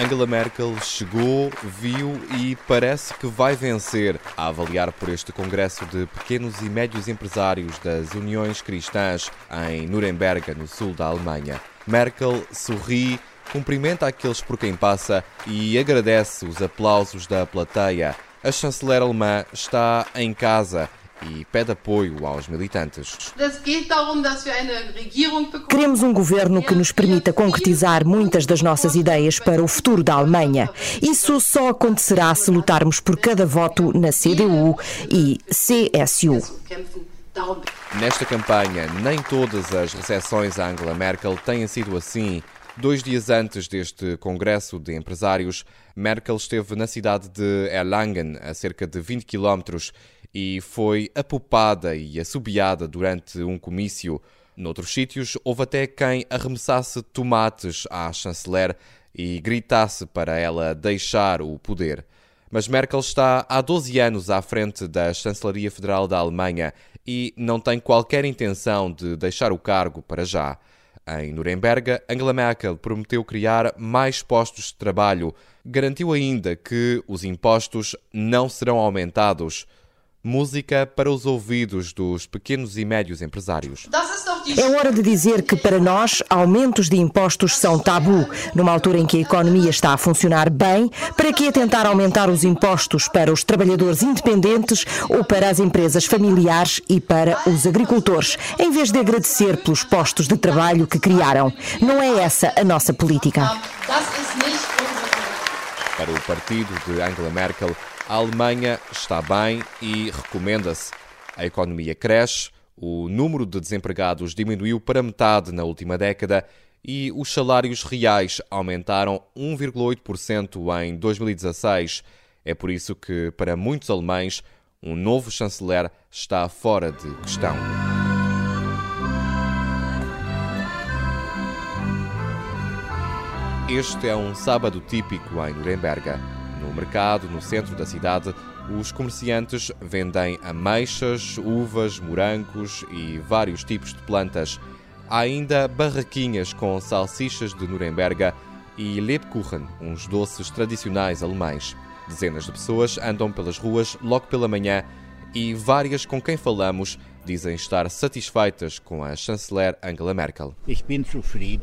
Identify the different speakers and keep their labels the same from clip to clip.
Speaker 1: Angela Merkel chegou, viu e parece que vai vencer, a avaliar por este Congresso de Pequenos e Médios Empresários das Uniões Cristãs em Nuremberg, no sul da Alemanha. Merkel sorri, cumprimenta aqueles por quem passa e agradece os aplausos da plateia. A chanceler alemã está em casa e pede apoio aos militantes.
Speaker 2: Queremos um governo que nos permita concretizar muitas das nossas ideias para o futuro da Alemanha. Isso só acontecerá se lutarmos por cada voto na CDU e CSU.
Speaker 1: Nesta campanha, nem todas as recepções a Angela Merkel têm sido assim. Dois dias antes deste congresso de empresários, Merkel esteve na cidade de Erlangen, a cerca de 20 quilómetros, e foi apupada e assobiada durante um comício. Noutros sítios, houve até quem arremessasse tomates à chanceler e gritasse para ela deixar o poder. Mas Merkel está há 12 anos à frente da Chancelaria Federal da Alemanha e não tem qualquer intenção de deixar o cargo para já. Em Nuremberg, Angela Merkel prometeu criar mais postos de trabalho. Garantiu ainda que os impostos não serão aumentados música para os ouvidos dos pequenos e médios empresários.
Speaker 2: É hora de dizer que, para nós, aumentos de impostos são tabu. Numa altura em que a economia está a funcionar bem, para que tentar aumentar os impostos para os trabalhadores independentes ou para as empresas familiares e para os agricultores, em vez de agradecer pelos postos de trabalho que criaram? Não é essa a nossa política.
Speaker 1: Para o partido de Angela Merkel, a Alemanha está bem e recomenda-se. A economia cresce, o número de desempregados diminuiu para metade na última década e os salários reais aumentaram 1,8% em 2016. É por isso que, para muitos alemães, um novo chanceler está fora de questão. Este é um sábado típico em Nuremberg. No mercado, no centro da cidade, os comerciantes vendem ameixas, uvas, morangos e vários tipos de plantas. Há ainda barraquinhas com salsichas de Nuremberg e Lebkuchen, uns doces tradicionais alemães. Dezenas de pessoas andam pelas ruas logo pela manhã e várias com quem falamos dizem estar satisfeitas com a chanceler Angela Merkel.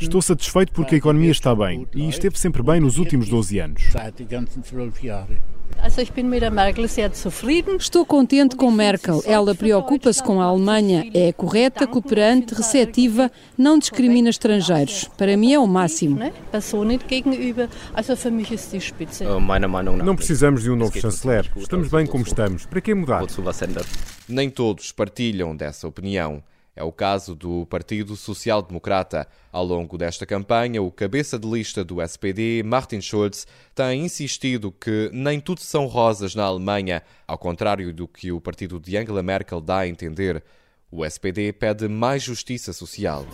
Speaker 3: Estou satisfeito porque a economia está bem e esteve sempre bem nos últimos 12 anos.
Speaker 4: Estou contente com Merkel. Ela preocupa-se com a Alemanha, é correta, cooperante, receptiva, não discrimina estrangeiros. Para mim é o máximo.
Speaker 3: Não precisamos de um novo chanceler. Estamos bem como estamos. Para que mudar?
Speaker 1: Nem todos partilham dessa opinião. É o caso do Partido Social Democrata. Ao longo desta campanha, o cabeça de lista do SPD, Martin Schulz, tem insistido que nem tudo são rosas na Alemanha, ao contrário do que o partido de Angela Merkel dá a entender. O SPD pede mais justiça social.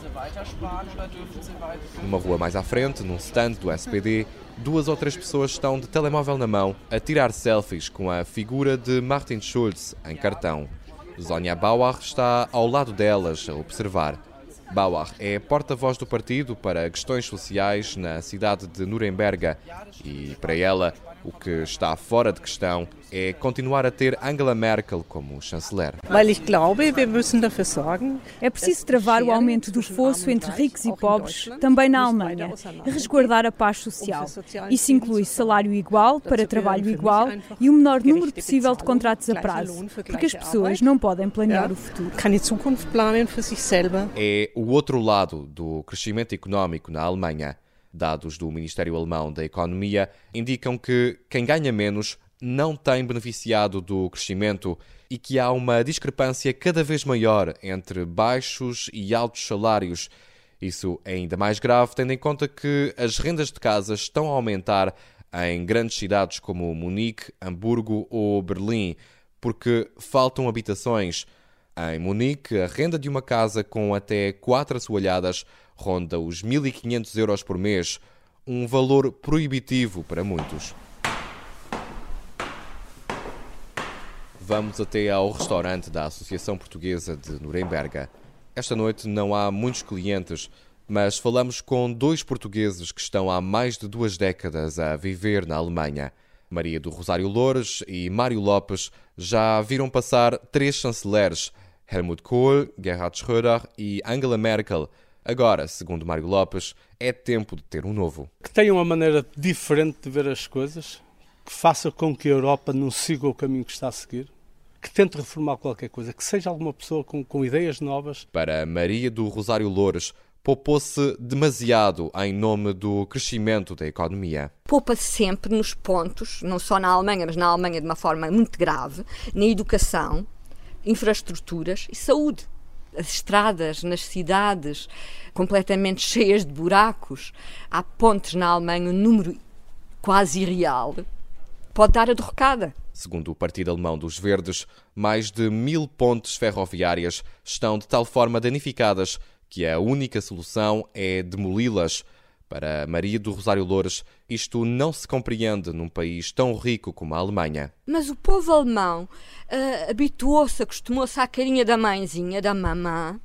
Speaker 1: Numa rua mais à frente, num stand do SPD, duas ou três pessoas estão de telemóvel na mão a tirar selfies com a figura de Martin Schulz em cartão. Zónia Bauer está ao lado delas a observar. Bauer é porta-voz do partido para questões sociais na cidade de Nuremberg e, para ela, o que está fora de questão é continuar a ter Angela Merkel como chanceler.
Speaker 5: É preciso travar o aumento do fosso entre ricos e pobres, também na Alemanha, e resguardar a paz social. Isso inclui salário igual para trabalho igual e o menor número possível de contratos a prazo, porque as pessoas não podem planear o futuro.
Speaker 1: É o outro lado do crescimento económico na Alemanha. Dados do Ministério Alemão da Economia indicam que quem ganha menos não tem beneficiado do crescimento e que há uma discrepância cada vez maior entre baixos e altos salários. Isso é ainda mais grave, tendo em conta que as rendas de casa estão a aumentar em grandes cidades como Munique, Hamburgo ou Berlim, porque faltam habitações. Em Munique, a renda de uma casa com até quatro assoalhadas ronda os 1.500 euros por mês, um valor proibitivo para muitos. Vamos até ao restaurante da Associação Portuguesa de Nuremberg. Esta noite não há muitos clientes, mas falamos com dois portugueses que estão há mais de duas décadas a viver na Alemanha. Maria do Rosário Loures e Mário Lopes já viram passar três chanceleres, Helmut Kohl, Gerhard Schröder e Angela Merkel. Agora, segundo Mário Lopes, é tempo de ter um novo.
Speaker 6: Que tenha uma maneira diferente de ver as coisas, que faça com que a Europa não siga o caminho que está a seguir, que tente reformar qualquer coisa, que seja alguma pessoa com, com ideias novas.
Speaker 1: Para Maria do Rosário Loures, poupou-se demasiado em nome do crescimento da economia.
Speaker 7: Poupa-se sempre nos pontos, não só na Alemanha, mas na Alemanha de uma forma muito grave, na educação, infraestruturas e saúde. As estradas nas cidades completamente cheias de buracos. Há pontes na Alemanha, um número quase irreal. Pode dar a derrocada.
Speaker 1: Segundo o Partido Alemão dos Verdes, mais de mil pontes ferroviárias estão de tal forma danificadas que a única solução é demoli-las. Para Maria do Rosário Loures, isto não se compreende num país tão rico como a Alemanha.
Speaker 7: Mas o povo alemão uh, habituou-se, acostumou-se à carinha da mãezinha, da mamã,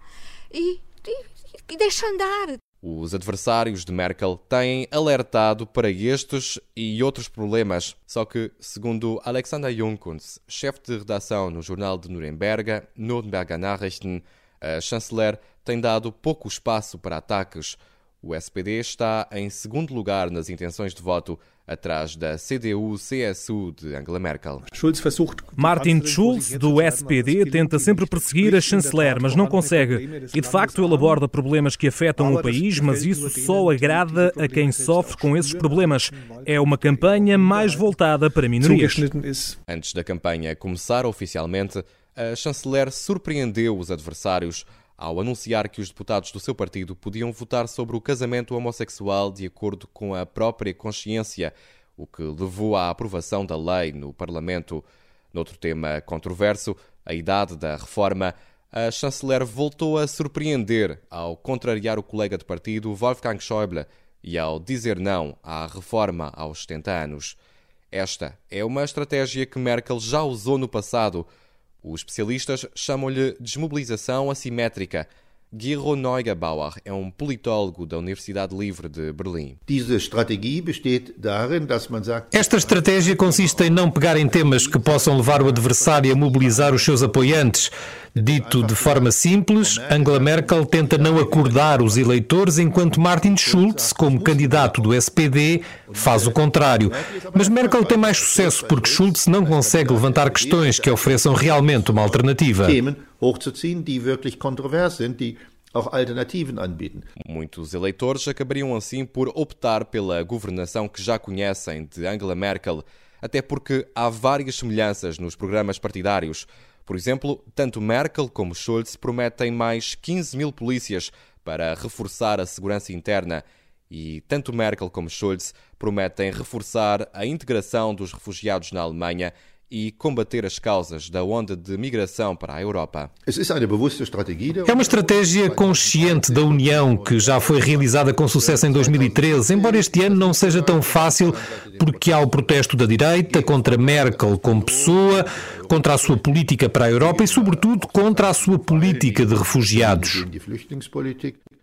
Speaker 7: e, e, e deixa andar.
Speaker 1: Os adversários de Merkel têm alertado para estes e outros problemas. Só que, segundo Alexander Junkunz, chefe de redação no jornal de Nuremberg, Nürnberger Nachrichten, a chanceler tem dado pouco espaço para ataques. O SPD está em segundo lugar nas intenções de voto, atrás da CDU-CSU de Angela Merkel.
Speaker 8: Martin Schulz, do SPD, tenta sempre perseguir a chanceler, mas não consegue. E de facto ele aborda problemas que afetam o país, mas isso só agrada a quem sofre com esses problemas. É uma campanha mais voltada para minorias.
Speaker 1: Antes da campanha começar oficialmente, a chanceler surpreendeu os adversários ao anunciar que os deputados do seu partido podiam votar sobre o casamento homossexual de acordo com a própria consciência, o que levou à aprovação da lei no Parlamento. Noutro tema controverso, a idade da reforma, a chanceler voltou a surpreender ao contrariar o colega de partido Wolfgang Schäuble e ao dizer não à reforma aos 70 anos. Esta é uma estratégia que Merkel já usou no passado os especialistas chamam-lhe desmobilização assimétrica. Gero Neugebauer é um politólogo da Universidade Livre de Berlim.
Speaker 9: Esta estratégia consiste em não pegar em temas que possam levar o adversário a mobilizar os seus apoiantes. Dito de forma simples, Angela Merkel tenta não acordar os eleitores, enquanto Martin Schulz, como candidato do SPD, faz o contrário. Mas Merkel tem mais sucesso porque Schulz não consegue levantar questões que ofereçam realmente uma alternativa hochzuziehen, die wirklich kontrovers
Speaker 1: sind, die auch Alternativen anbieten. Muitos eleitores acabariam assim por optar pela governação que já conhecem de Angela Merkel, até porque há várias semelhanças nos programas partidários. Por exemplo, tanto Merkel como Schulz prometem mais 15 mil polícias para reforçar a segurança interna e tanto Merkel como Schulz prometem reforçar a integração dos refugiados na Alemanha e combater as causas da onda de migração para a Europa.
Speaker 9: É uma estratégia consciente da União que já foi realizada com sucesso em 2013, embora este ano não seja tão fácil porque há o protesto da direita contra Merkel como pessoa, contra a sua política para a Europa e, sobretudo, contra a sua política de refugiados.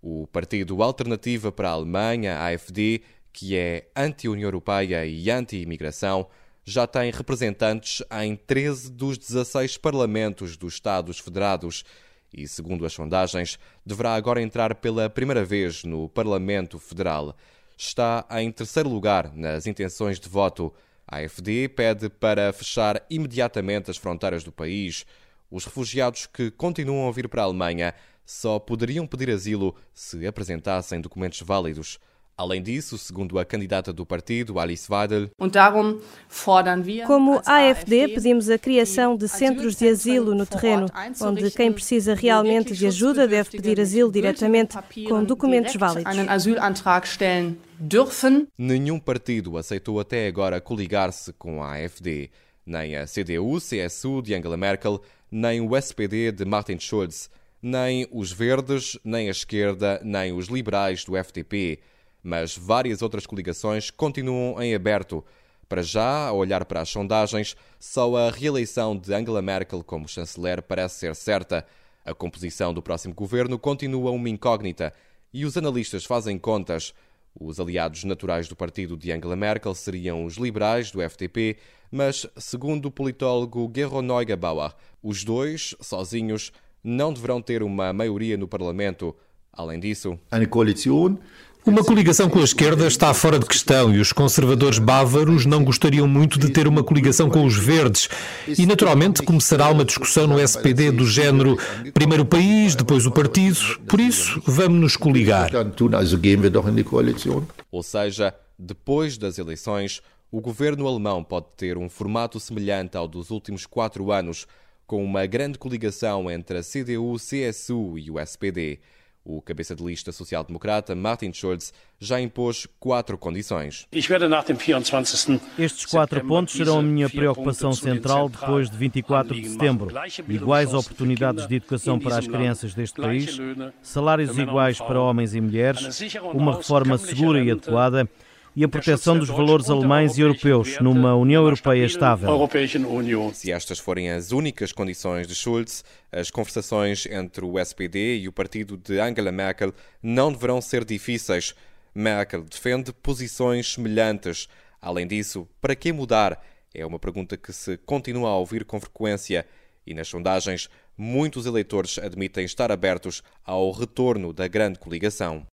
Speaker 1: O Partido Alternativa para a Alemanha, AFD, que é anti-União Europeia e anti-imigração, já tem representantes em 13 dos 16 parlamentos dos Estados Federados e, segundo as sondagens, deverá agora entrar pela primeira vez no Parlamento Federal. Está em terceiro lugar nas intenções de voto. A AfD pede para fechar imediatamente as fronteiras do país. Os refugiados que continuam a vir para a Alemanha só poderiam pedir asilo se apresentassem documentos válidos. Além disso, segundo a candidata do partido, Alice Weidel,
Speaker 10: como AFD, pedimos a criação de centros de asilo no terreno, onde quem precisa realmente de ajuda deve pedir asilo diretamente com documentos válidos.
Speaker 1: Nenhum partido aceitou até agora coligar-se com a AFD, nem a CDU-CSU de Angela Merkel, nem o SPD de Martin Schulz, nem os Verdes, nem a esquerda, nem os liberais do FDP mas várias outras coligações continuam em aberto. Para já, a olhar para as sondagens, só a reeleição de Angela Merkel como chanceler parece ser certa. A composição do próximo governo continua uma incógnita e os analistas fazem contas. Os aliados naturais do partido de Angela Merkel seriam os liberais do FDP, mas, segundo o politólogo Gero Neugebauer, os dois, sozinhos, não deverão ter uma maioria no Parlamento. Além disso,
Speaker 9: uma coligação com a esquerda está fora de questão e os conservadores bávaros não gostariam muito de ter uma coligação com os verdes. E, naturalmente, começará uma discussão no SPD do género primeiro o país, depois o partido, por isso vamos nos coligar.
Speaker 1: Ou seja, depois das eleições, o governo alemão pode ter um formato semelhante ao dos últimos quatro anos, com uma grande coligação entre a CDU, CSU e o SPD. O cabeça de lista social-democrata, Martin Schulz, já impôs quatro condições.
Speaker 11: Estes quatro pontos serão a minha preocupação central depois de 24 de setembro. Iguais oportunidades de educação para as crianças deste país, salários iguais para homens e mulheres, uma reforma segura e adequada e a proteção dos valores alemães e europeus numa União Europeia estável.
Speaker 1: Se estas forem as únicas condições de Schulz, as conversações entre o SPD e o partido de Angela Merkel não deverão ser difíceis. Merkel defende posições semelhantes. Além disso, para que mudar? É uma pergunta que se continua a ouvir com frequência e nas sondagens muitos eleitores admitem estar abertos ao retorno da grande coligação.